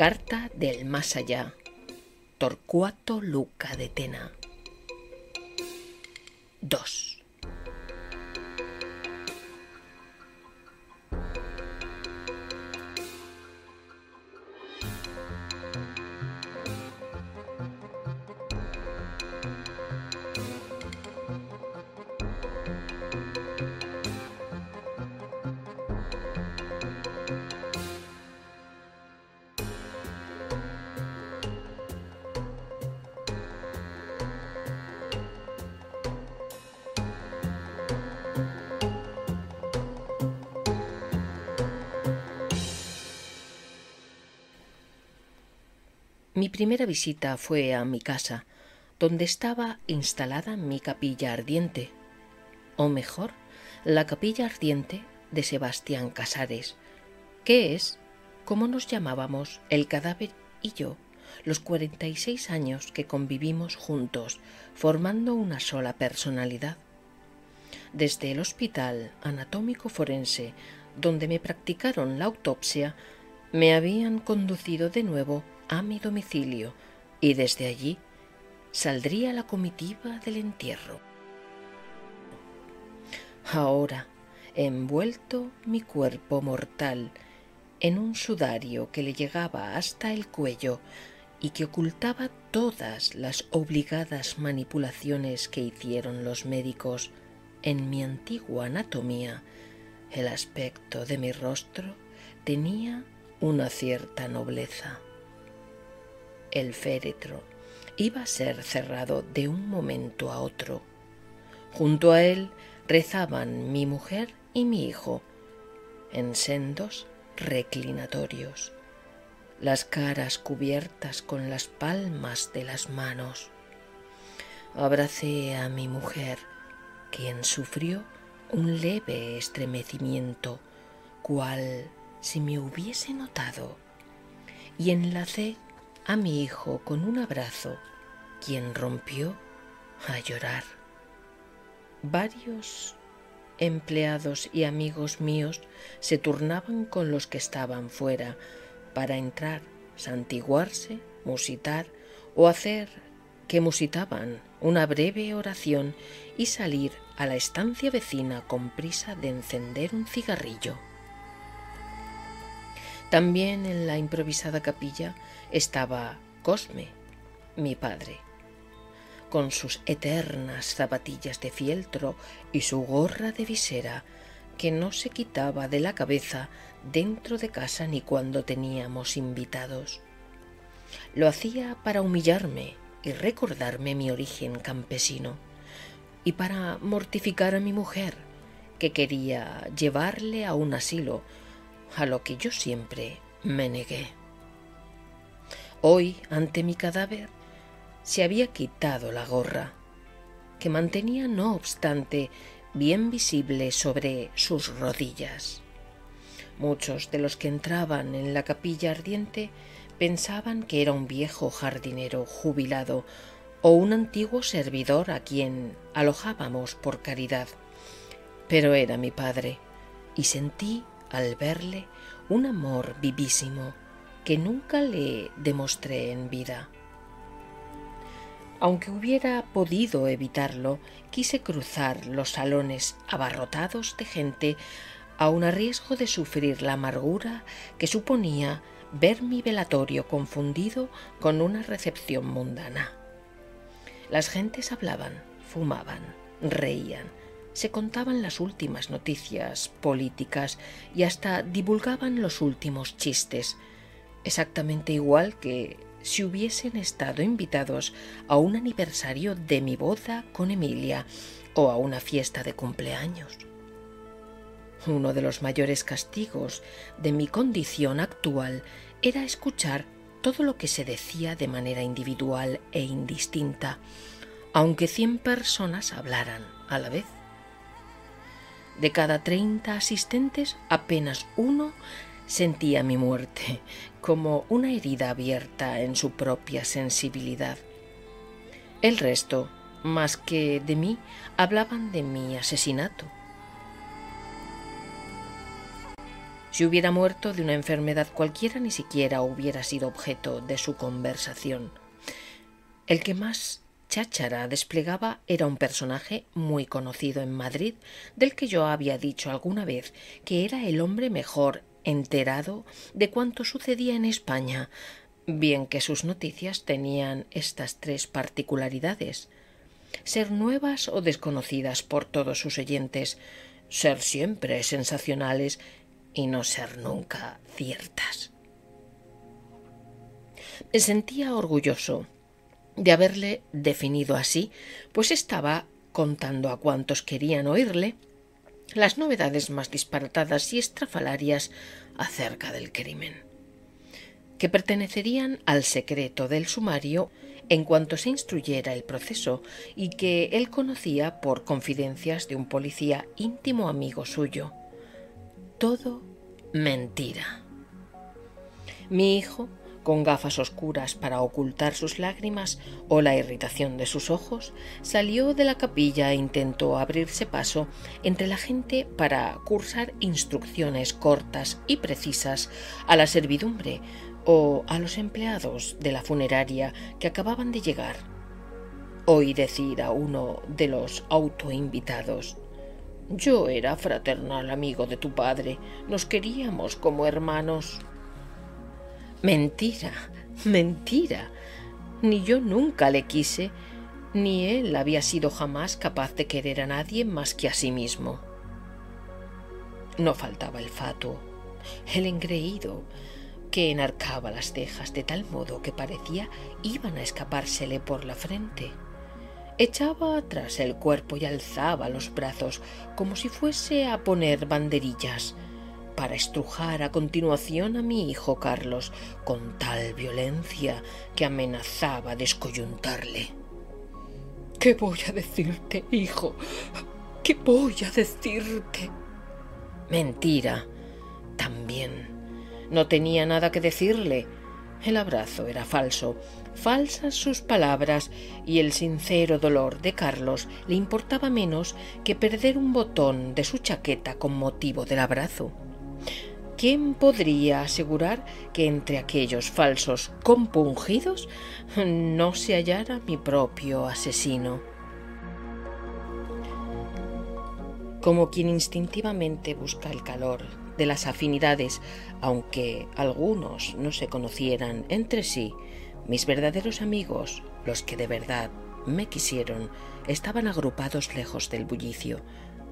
Carta del más allá. Torcuato Luca de Tena. 2. Mi primera visita fue a mi casa, donde estaba instalada mi capilla ardiente, o mejor, la capilla ardiente de Sebastián Casares, que es, como nos llamábamos, el cadáver y yo, los cuarenta y seis años que convivimos juntos, formando una sola personalidad. Desde el Hospital Anatómico Forense, donde me practicaron la autopsia, me habían conducido de nuevo a mi domicilio y desde allí saldría la comitiva del entierro. Ahora, envuelto mi cuerpo mortal en un sudario que le llegaba hasta el cuello y que ocultaba todas las obligadas manipulaciones que hicieron los médicos en mi antigua anatomía, el aspecto de mi rostro tenía una cierta nobleza el féretro iba a ser cerrado de un momento a otro. Junto a él rezaban mi mujer y mi hijo en sendos reclinatorios, las caras cubiertas con las palmas de las manos. Abracé a mi mujer, quien sufrió un leve estremecimiento, cual si me hubiese notado, y enlacé a mi hijo con un abrazo, quien rompió a llorar. Varios empleados y amigos míos se turnaban con los que estaban fuera para entrar, santiguarse, musitar o hacer que musitaban una breve oración y salir a la estancia vecina con prisa de encender un cigarrillo. También en la improvisada capilla estaba Cosme, mi padre, con sus eternas zapatillas de fieltro y su gorra de visera que no se quitaba de la cabeza dentro de casa ni cuando teníamos invitados. Lo hacía para humillarme y recordarme mi origen campesino, y para mortificar a mi mujer, que quería llevarle a un asilo a lo que yo siempre me negué. Hoy, ante mi cadáver, se había quitado la gorra, que mantenía, no obstante, bien visible sobre sus rodillas. Muchos de los que entraban en la capilla ardiente pensaban que era un viejo jardinero jubilado o un antiguo servidor a quien alojábamos por caridad. Pero era mi padre, y sentí al verle un amor vivísimo que nunca le demostré en vida. Aunque hubiera podido evitarlo, quise cruzar los salones abarrotados de gente aun a riesgo de sufrir la amargura que suponía ver mi velatorio confundido con una recepción mundana. Las gentes hablaban, fumaban, reían, se contaban las últimas noticias políticas y hasta divulgaban los últimos chistes, exactamente igual que si hubiesen estado invitados a un aniversario de mi boda con Emilia o a una fiesta de cumpleaños. Uno de los mayores castigos de mi condición actual era escuchar todo lo que se decía de manera individual e indistinta, aunque cien personas hablaran a la vez. De cada treinta asistentes, apenas uno sentía mi muerte como una herida abierta en su propia sensibilidad. El resto, más que de mí, hablaban de mi asesinato. Si hubiera muerto de una enfermedad cualquiera, ni siquiera hubiera sido objeto de su conversación. El que más cháchara desplegaba era un personaje muy conocido en Madrid, del que yo había dicho alguna vez que era el hombre mejor enterado de cuanto sucedía en España, bien que sus noticias tenían estas tres particularidades ser nuevas o desconocidas por todos sus oyentes, ser siempre sensacionales y no ser nunca ciertas. Me sentía orgulloso de haberle definido así, pues estaba contando a cuantos querían oírle las novedades más disparatadas y estrafalarias acerca del crimen, que pertenecerían al secreto del sumario en cuanto se instruyera el proceso y que él conocía por confidencias de un policía íntimo amigo suyo. Todo mentira. Mi hijo, con gafas oscuras para ocultar sus lágrimas o la irritación de sus ojos, salió de la capilla e intentó abrirse paso entre la gente para cursar instrucciones cortas y precisas a la servidumbre o a los empleados de la funeraria que acababan de llegar. Oí decir a uno de los autoinvitados Yo era fraternal amigo de tu padre, nos queríamos como hermanos. Mentira, mentira. Ni yo nunca le quise, ni él había sido jamás capaz de querer a nadie más que a sí mismo. No faltaba el fatuo, el engreído, que enarcaba las cejas de tal modo que parecía iban a escapársele por la frente. Echaba atrás el cuerpo y alzaba los brazos como si fuese a poner banderillas para estrujar a continuación a mi hijo Carlos con tal violencia que amenazaba descoyuntarle. ¿Qué voy a decirte, hijo? ¿Qué voy a decirte? Mentira. También no tenía nada que decirle. El abrazo era falso, falsas sus palabras y el sincero dolor de Carlos le importaba menos que perder un botón de su chaqueta con motivo del abrazo. ¿Quién podría asegurar que entre aquellos falsos compungidos no se hallara mi propio asesino? Como quien instintivamente busca el calor de las afinidades, aunque algunos no se conocieran entre sí, mis verdaderos amigos, los que de verdad me quisieron, estaban agrupados lejos del bullicio,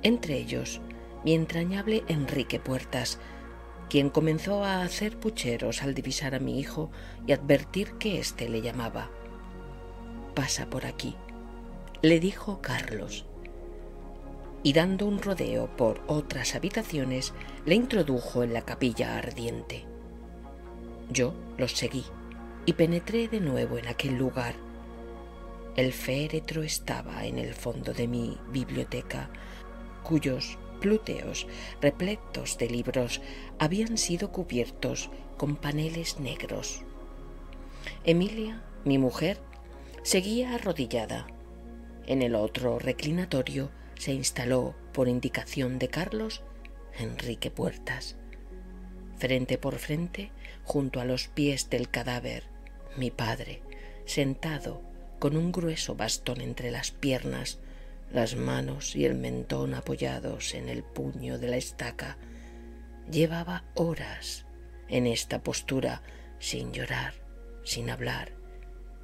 entre ellos mi entrañable Enrique Puertas, quien comenzó a hacer pucheros al divisar a mi hijo y advertir que éste le llamaba. Pasa por aquí, le dijo Carlos, y dando un rodeo por otras habitaciones, le introdujo en la capilla ardiente. Yo los seguí y penetré de nuevo en aquel lugar. El féretro estaba en el fondo de mi biblioteca, cuyos plúteos repletos de libros habían sido cubiertos con paneles negros. Emilia, mi mujer, seguía arrodillada. En el otro reclinatorio se instaló, por indicación de Carlos, Enrique Puertas. Frente por frente, junto a los pies del cadáver, mi padre, sentado con un grueso bastón entre las piernas, las manos y el mentón apoyados en el puño de la estaca, llevaba horas en esta postura sin llorar, sin hablar,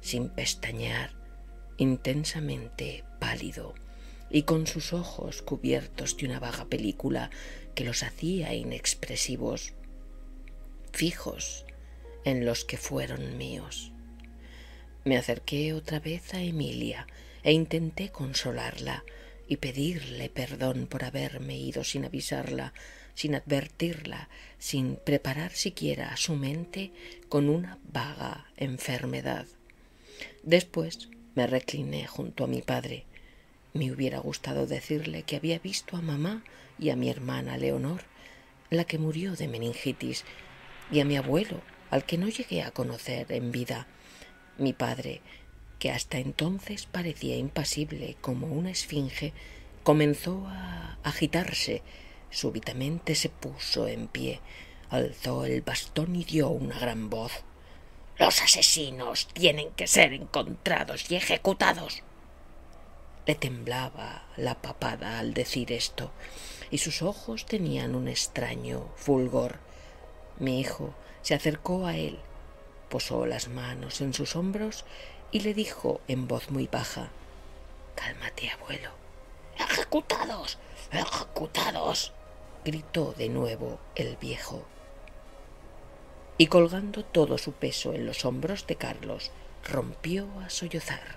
sin pestañear, intensamente pálido y con sus ojos cubiertos de una vaga película que los hacía inexpresivos, fijos en los que fueron míos. Me acerqué otra vez a Emilia e intenté consolarla y pedirle perdón por haberme ido sin avisarla, sin advertirla, sin preparar siquiera su mente con una vaga enfermedad. Después me recliné junto a mi padre, me hubiera gustado decirle que había visto a mamá y a mi hermana Leonor, la que murió de meningitis, y a mi abuelo, al que no llegué a conocer en vida. Mi padre, que hasta entonces parecía impasible como una esfinge, comenzó a agitarse. Súbitamente se puso en pie, alzó el bastón y dio una gran voz. Los asesinos tienen que ser encontrados y ejecutados. Le temblaba la papada al decir esto, y sus ojos tenían un extraño fulgor. Mi hijo se acercó a él, posó las manos en sus hombros y le dijo en voz muy baja Cálmate, abuelo. Ejecutados. ejecutados. gritó de nuevo el viejo. Y colgando todo su peso en los hombros de Carlos, rompió a sollozar.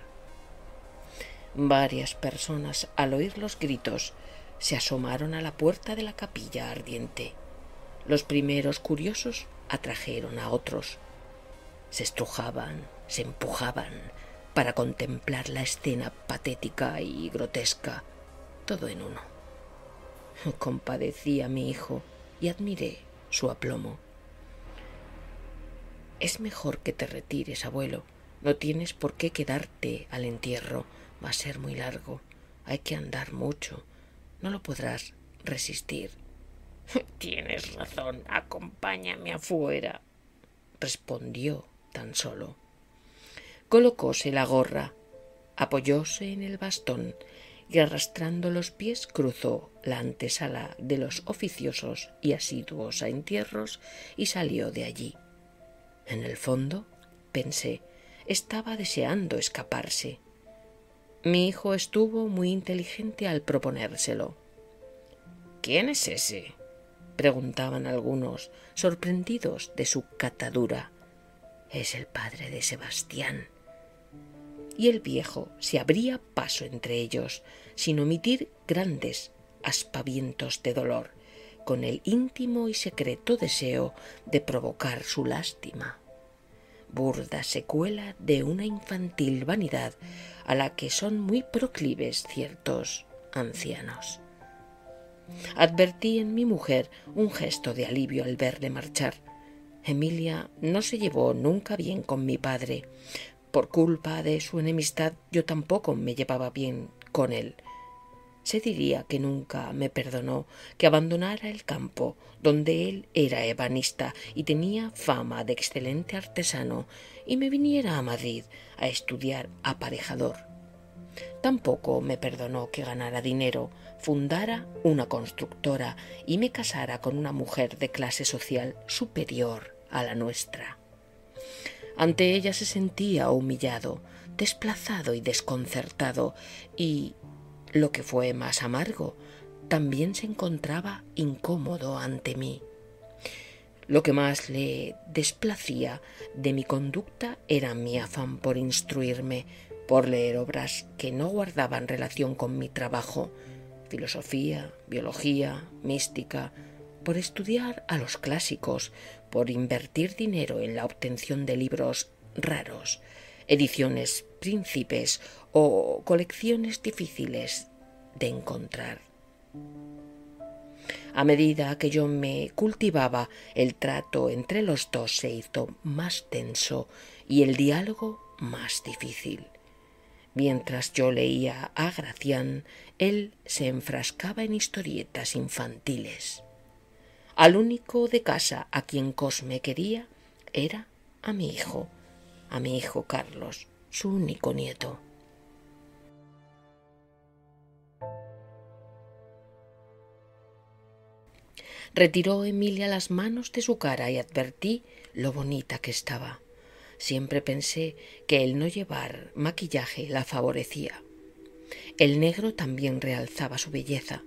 Varias personas, al oír los gritos, se asomaron a la puerta de la capilla ardiente. Los primeros curiosos atrajeron a otros. Se estrujaban, se empujaban para contemplar la escena patética y grotesca, todo en uno. Compadecí a mi hijo y admiré su aplomo. Es mejor que te retires, abuelo. No tienes por qué quedarte al entierro. Va a ser muy largo. Hay que andar mucho. No lo podrás resistir. Tienes razón. Acompáñame afuera. respondió tan solo. Colocóse la gorra, apoyóse en el bastón y arrastrando los pies cruzó la antesala de los oficiosos y asiduos a entierros y salió de allí. En el fondo, pensé, estaba deseando escaparse. Mi hijo estuvo muy inteligente al proponérselo. ¿Quién es ese? preguntaban algunos, sorprendidos de su catadura. Es el padre de Sebastián. Y el viejo se abría paso entre ellos, sin omitir grandes aspavientos de dolor, con el íntimo y secreto deseo de provocar su lástima. Burda secuela de una infantil vanidad a la que son muy proclives ciertos ancianos. Advertí en mi mujer un gesto de alivio al verle marchar. Emilia no se llevó nunca bien con mi padre. Por culpa de su enemistad yo tampoco me llevaba bien con él. Se diría que nunca me perdonó que abandonara el campo, donde él era ebanista y tenía fama de excelente artesano, y me viniera a Madrid a estudiar aparejador. Tampoco me perdonó que ganara dinero, fundara una constructora y me casara con una mujer de clase social superior a la nuestra. Ante ella se sentía humillado, desplazado y desconcertado, y, lo que fue más amargo, también se encontraba incómodo ante mí. Lo que más le desplacía de mi conducta era mi afán por instruirme, por leer obras que no guardaban relación con mi trabajo, filosofía, biología, mística, por estudiar a los clásicos, por invertir dinero en la obtención de libros raros, ediciones príncipes o colecciones difíciles de encontrar. A medida que yo me cultivaba, el trato entre los dos se hizo más tenso y el diálogo más difícil. Mientras yo leía a Gracián, él se enfrascaba en historietas infantiles. Al único de casa a quien Cosme quería era a mi hijo, a mi hijo Carlos, su único nieto. Retiró Emilia las manos de su cara y advertí lo bonita que estaba. Siempre pensé que el no llevar maquillaje la favorecía. El negro también realzaba su belleza,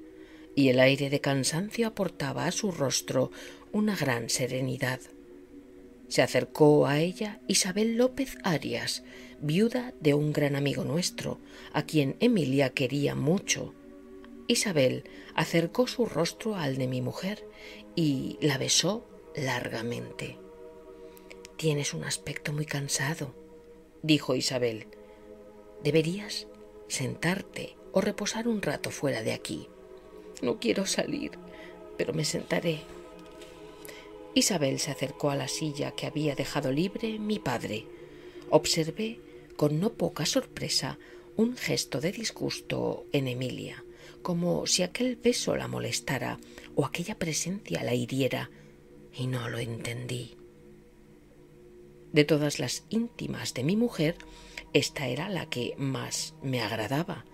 y el aire de cansancio aportaba a su rostro una gran serenidad. Se acercó a ella Isabel López Arias, viuda de un gran amigo nuestro, a quien Emilia quería mucho. Isabel acercó su rostro al de mi mujer y la besó largamente. Tienes un aspecto muy cansado, dijo Isabel. Deberías sentarte o reposar un rato fuera de aquí. No quiero salir, pero me sentaré. Isabel se acercó a la silla que había dejado libre mi padre. Observé con no poca sorpresa un gesto de disgusto en Emilia, como si aquel beso la molestara o aquella presencia la hiriera. y no lo entendí. De todas las íntimas de mi mujer, esta era la que más me agradaba.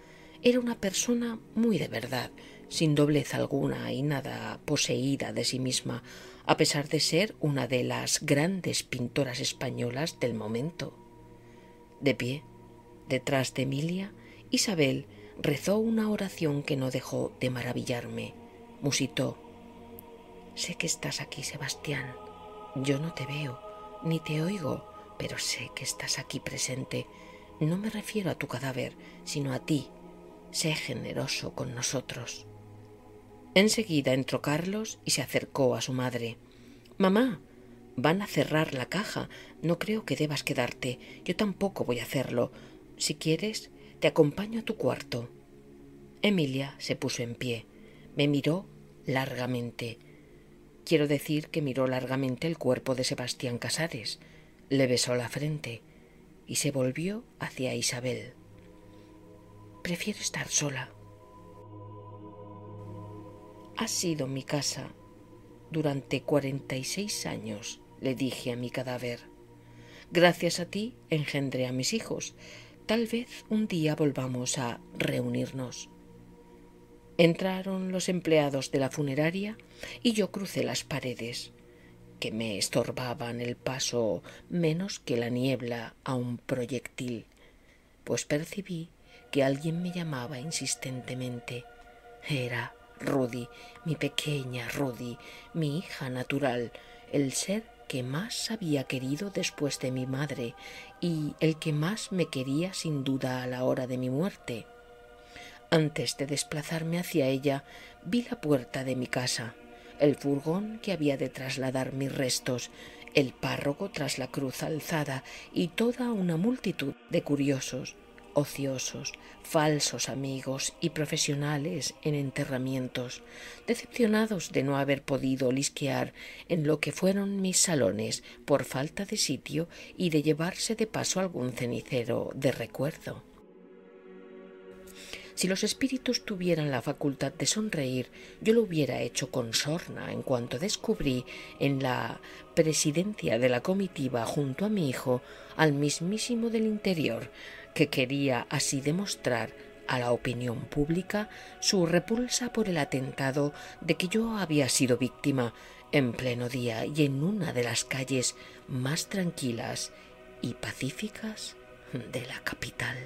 Era una persona muy de verdad, sin doblez alguna y nada poseída de sí misma, a pesar de ser una de las grandes pintoras españolas del momento. De pie, detrás de Emilia, Isabel rezó una oración que no dejó de maravillarme. Musitó. Sé que estás aquí, Sebastián. Yo no te veo, ni te oigo, pero sé que estás aquí presente. No me refiero a tu cadáver, sino a ti. Sé generoso con nosotros. Enseguida entró Carlos y se acercó a su madre. Mamá, van a cerrar la caja. No creo que debas quedarte. Yo tampoco voy a hacerlo. Si quieres, te acompaño a tu cuarto. Emilia se puso en pie. Me miró largamente. Quiero decir que miró largamente el cuerpo de Sebastián Casares. Le besó la frente y se volvió hacia Isabel. Prefiero estar sola. Ha sido mi casa durante cuarenta y seis años, le dije a mi cadáver. Gracias a ti engendré a mis hijos. Tal vez un día volvamos a reunirnos. Entraron los empleados de la funeraria y yo crucé las paredes, que me estorbaban el paso menos que la niebla a un proyectil, pues percibí que alguien me llamaba insistentemente. Era Rudy, mi pequeña Rudy, mi hija natural, el ser que más había querido después de mi madre y el que más me quería sin duda a la hora de mi muerte. Antes de desplazarme hacia ella, vi la puerta de mi casa, el furgón que había de trasladar mis restos, el párroco tras la cruz alzada y toda una multitud de curiosos ociosos, falsos amigos y profesionales en enterramientos, decepcionados de no haber podido lisquear en lo que fueron mis salones por falta de sitio y de llevarse de paso algún cenicero de recuerdo. Si los espíritus tuvieran la facultad de sonreír, yo lo hubiera hecho con sorna en cuanto descubrí en la presidencia de la comitiva junto a mi hijo al mismísimo del interior, que quería así demostrar a la opinión pública su repulsa por el atentado de que yo había sido víctima en pleno día y en una de las calles más tranquilas y pacíficas de la capital.